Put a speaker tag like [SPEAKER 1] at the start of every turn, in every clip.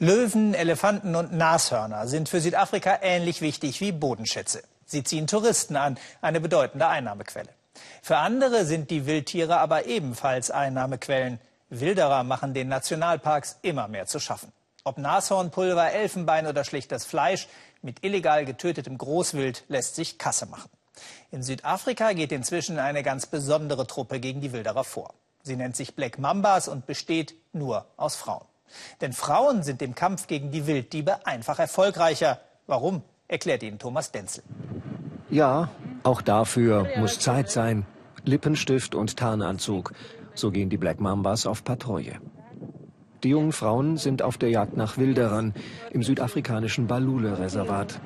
[SPEAKER 1] Löwen, Elefanten und Nashörner sind für Südafrika ähnlich wichtig wie Bodenschätze. Sie ziehen Touristen an, eine bedeutende Einnahmequelle. Für andere sind die Wildtiere aber ebenfalls Einnahmequellen. Wilderer machen den Nationalparks immer mehr zu schaffen. Ob Nashornpulver, Elfenbein oder schlichtes Fleisch, mit illegal getötetem Großwild lässt sich Kasse machen. In Südafrika geht inzwischen eine ganz besondere Truppe gegen die Wilderer vor. Sie nennt sich Black Mambas und besteht nur aus Frauen. Denn Frauen sind im Kampf gegen die Wilddiebe einfach erfolgreicher. Warum, erklärt Ihnen Thomas Denzel.
[SPEAKER 2] Ja, auch dafür muss Zeit sein. Lippenstift und Tarnanzug. So gehen die Black Mambas auf Patrouille. Die jungen Frauen sind auf der Jagd nach Wilderern im südafrikanischen Balule-Reservat.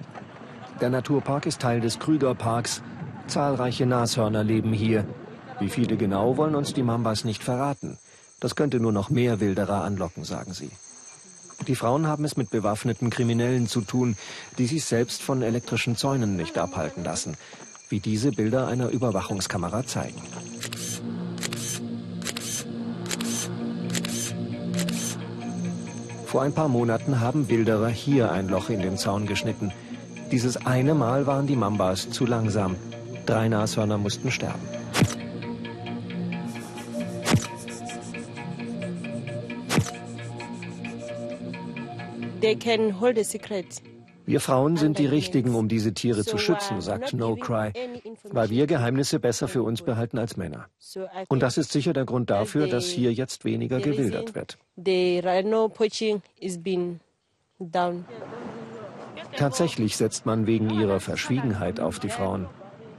[SPEAKER 2] Der Naturpark ist Teil des Krügerparks. Zahlreiche Nashörner leben hier. Wie viele genau wollen uns die Mambas nicht verraten. Das könnte nur noch mehr Wilderer anlocken, sagen sie. Die Frauen haben es mit bewaffneten Kriminellen zu tun, die sich selbst von elektrischen Zäunen nicht abhalten lassen, wie diese Bilder einer Überwachungskamera zeigen. Vor ein paar Monaten haben Wilderer hier ein Loch in den Zaun geschnitten. Dieses eine Mal waren die Mambas zu langsam. Drei Nashörner mussten sterben. Wir Frauen sind die Richtigen, um diese Tiere zu schützen, sagt No Cry, weil wir Geheimnisse besser für uns behalten als Männer. Und das ist sicher der Grund dafür, dass hier jetzt weniger gewildert wird. Tatsächlich setzt man wegen ihrer Verschwiegenheit auf die Frauen.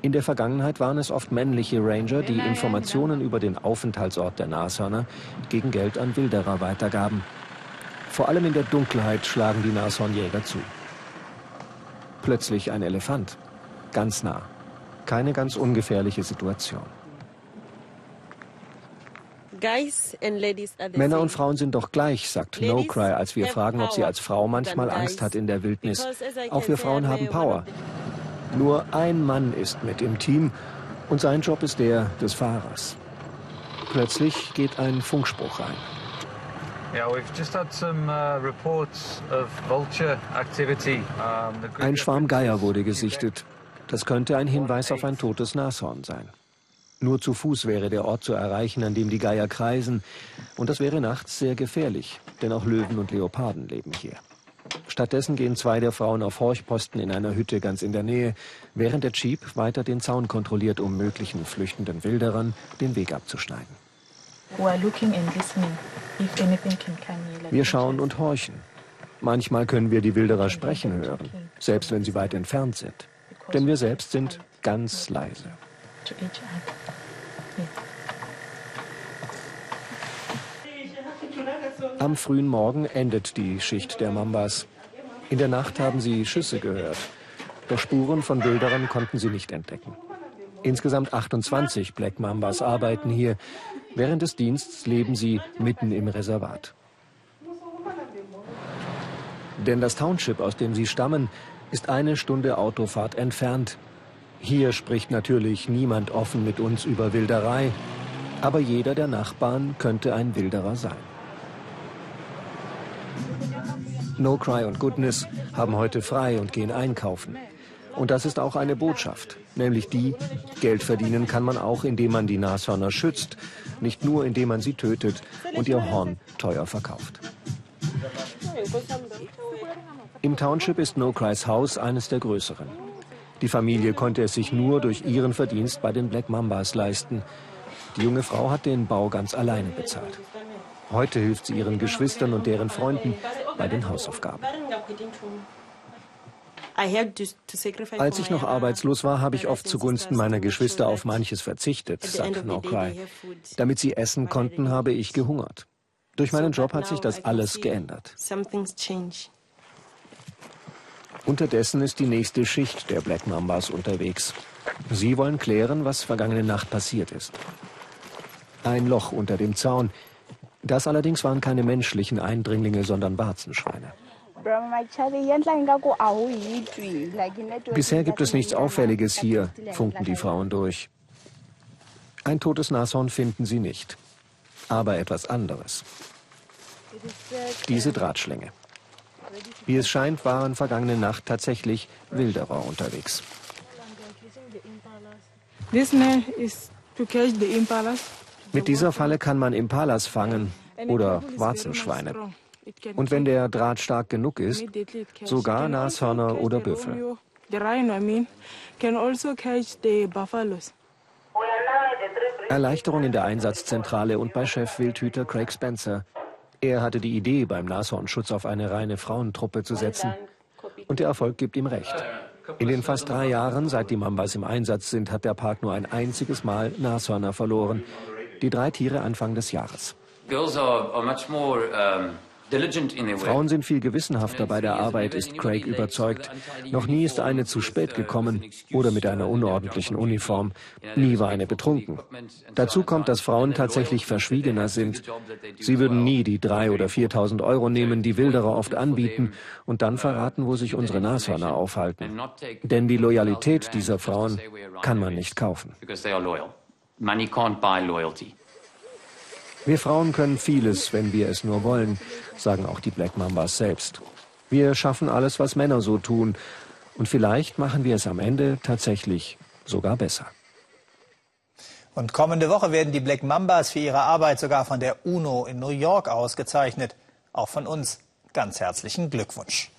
[SPEAKER 2] In der Vergangenheit waren es oft männliche Ranger, die Informationen über den Aufenthaltsort der Nashörner gegen Geld an Wilderer weitergaben. Vor allem in der Dunkelheit schlagen die Nashornjäger zu. Plötzlich ein Elefant. Ganz nah. Keine ganz ungefährliche Situation. Männer und Frauen sind doch gleich, sagt No Cry, als wir fragen, ob sie als Frau manchmal Angst hat in der Wildnis. Auch wir Frauen haben Power. Nur ein Mann ist mit im Team und sein Job ist der des Fahrers. Plötzlich geht ein Funkspruch rein. Ein Schwarm Geier wurde gesichtet. Das könnte ein Hinweis auf ein totes Nashorn sein. Nur zu Fuß wäre der Ort zu erreichen, an dem die Geier kreisen. Und das wäre nachts sehr gefährlich, denn auch Löwen und Leoparden leben hier. Stattdessen gehen zwei der Frauen auf Horchposten in einer Hütte ganz in der Nähe, während der Jeep weiter den Zaun kontrolliert, um möglichen flüchtenden Wilderern den Weg abzuschneiden. Wir schauen und horchen. Manchmal können wir die Wilderer sprechen hören, selbst wenn sie weit entfernt sind. Denn wir selbst sind ganz leise. Am frühen Morgen endet die Schicht der Mambas. In der Nacht haben sie Schüsse gehört. Doch Spuren von Wilderern konnten sie nicht entdecken. Insgesamt 28 Black Mambas arbeiten hier. Während des Dienstes leben sie mitten im Reservat. Denn das Township, aus dem sie stammen, ist eine Stunde Autofahrt entfernt. Hier spricht natürlich niemand offen mit uns über Wilderei, aber jeder der Nachbarn könnte ein Wilderer sein. No Cry und Goodness haben heute frei und gehen einkaufen. Und das ist auch eine Botschaft, nämlich die, Geld verdienen kann man auch, indem man die Nashörner schützt, nicht nur indem man sie tötet und ihr Horn teuer verkauft. Im Township ist No Cry's Haus eines der größeren. Die Familie konnte es sich nur durch ihren Verdienst bei den Black Mambas leisten. Die junge Frau hat den Bau ganz alleine bezahlt. Heute hilft sie ihren Geschwistern und deren Freunden bei den Hausaufgaben. Als ich noch arbeitslos war, habe ich oft zugunsten meiner Geschwister auf manches verzichtet, sagt No Cry. Damit sie essen konnten, habe ich gehungert. Durch meinen Job hat sich das alles geändert. Unterdessen ist die nächste Schicht der Black Mambas unterwegs. Sie wollen klären, was vergangene Nacht passiert ist. Ein Loch unter dem Zaun. Das allerdings waren keine menschlichen Eindringlinge, sondern Warzenschweine. Bisher gibt es nichts Auffälliges hier, funken die Frauen durch. Ein totes Nashorn finden sie nicht. Aber etwas anderes. Diese Drahtschlänge. Wie es scheint, waren vergangene Nacht tatsächlich Wilderer unterwegs. Mit dieser Falle kann man Impalas fangen oder Warzenschweine. Und wenn der Draht stark genug ist, sogar Nashörner oder Büffel. Erleichterung in der Einsatzzentrale und bei Chef Wildhüter Craig Spencer. Er hatte die Idee, beim Nashornschutz auf eine reine Frauentruppe zu setzen. Und der Erfolg gibt ihm recht. In den fast drei Jahren, seit die Mambas im Einsatz sind, hat der Park nur ein einziges Mal Nashörner verloren. Die drei Tiere Anfang des Jahres. Girls are, are much more, um Frauen sind viel gewissenhafter bei der Arbeit, ist Craig überzeugt. Noch nie ist eine zu spät gekommen oder mit einer unordentlichen Uniform. Nie war eine betrunken. Dazu kommt, dass Frauen tatsächlich verschwiegener sind. Sie würden nie die drei oder 4.000 Euro nehmen, die Wilderer oft anbieten, und dann verraten, wo sich unsere Nashörner aufhalten. Denn die Loyalität dieser Frauen kann man nicht kaufen. Money can't buy loyalty. Wir Frauen können vieles, wenn wir es nur wollen, sagen auch die Black Mambas selbst. Wir schaffen alles, was Männer so tun. Und vielleicht machen wir es am Ende tatsächlich sogar besser.
[SPEAKER 1] Und kommende Woche werden die Black Mambas für ihre Arbeit sogar von der UNO in New York ausgezeichnet. Auch von uns ganz herzlichen Glückwunsch.